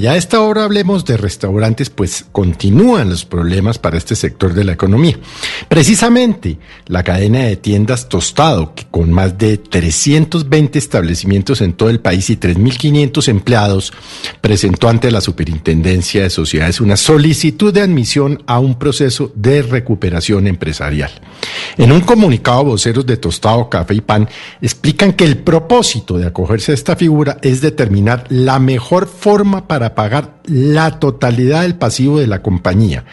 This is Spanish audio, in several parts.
Ya a esta hora hablemos de restaurantes, pues continúan los problemas para este sector de la economía. Precisamente, la cadena de tiendas Tostado, que con más de 320 establecimientos en todo el país y 3.500 empleados, presentó ante la Superintendencia de Sociedades una solicitud de admisión a un proceso de recuperación empresarial. En un comunicado, voceros de Tostado, Café y Pan explican que el propósito de acogerse a esta figura es determinar la mejor forma para pagar la totalidad del pasivo de la compañía.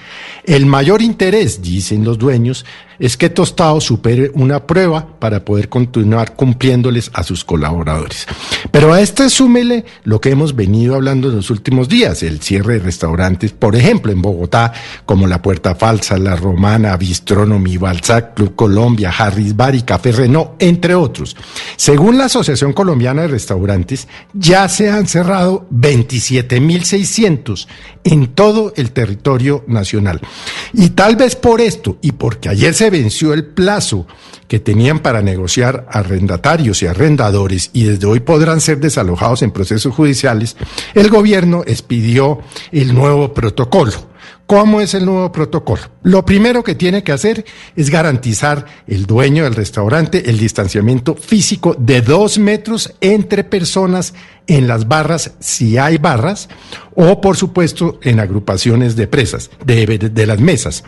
El mayor interés, dicen los dueños, es que Tostado supere una prueba para poder continuar cumpliéndoles a sus colaboradores. Pero a este súmele lo que hemos venido hablando en los últimos días, el cierre de restaurantes, por ejemplo, en Bogotá, como La Puerta Falsa, La Romana, Bistronomy, Balzac, Club Colombia, Harris Bar y Café Renault, entre otros. Según la Asociación Colombiana de Restaurantes, ya se han cerrado 27.600 en todo el territorio nacional. Y tal vez por esto, y porque ayer se venció el plazo que tenían para negociar arrendatarios y arrendadores y desde hoy podrán ser desalojados en procesos judiciales, el gobierno expidió el nuevo protocolo. ¿Cómo es el nuevo protocolo? Lo primero que tiene que hacer es garantizar el dueño del restaurante el distanciamiento físico de dos metros entre personas en las barras, si hay barras, o por supuesto en agrupaciones de presas, de, las mesas.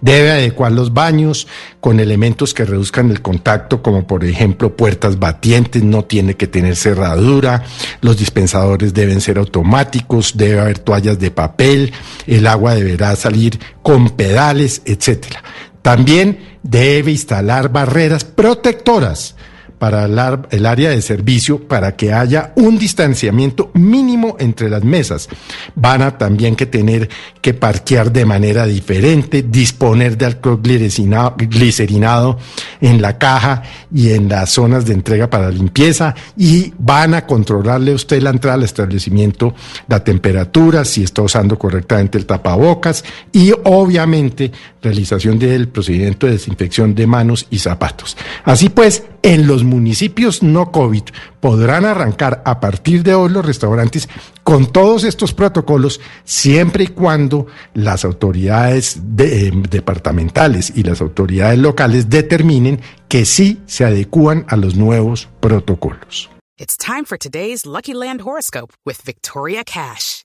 Debe adecuar los baños con elementos que reduzcan el contacto, como por ejemplo puertas batientes, no tiene que tener cerradura, los dispensadores deben ser automáticos, debe haber toallas de papel, el agua deberá salir con pedales, etcétera. También debe instalar barreras protectoras para el área de servicio para que haya un distanciamiento mínimo entre las mesas. Van a también que tener que parquear de manera diferente, disponer de alcohol glicerinado en la caja y en las zonas de entrega para limpieza y van a controlarle usted la entrada al establecimiento, la temperatura, si está usando correctamente el tapabocas y obviamente realización del procedimiento de desinfección de manos y zapatos. Así pues, en los municipios no COVID podrán arrancar a partir de hoy los restaurantes con todos estos protocolos, siempre y cuando las autoridades eh, departamentales y las autoridades locales determinen que sí se adecúan a los nuevos protocolos. It's time for today's Lucky Land horoscope with Victoria Cash.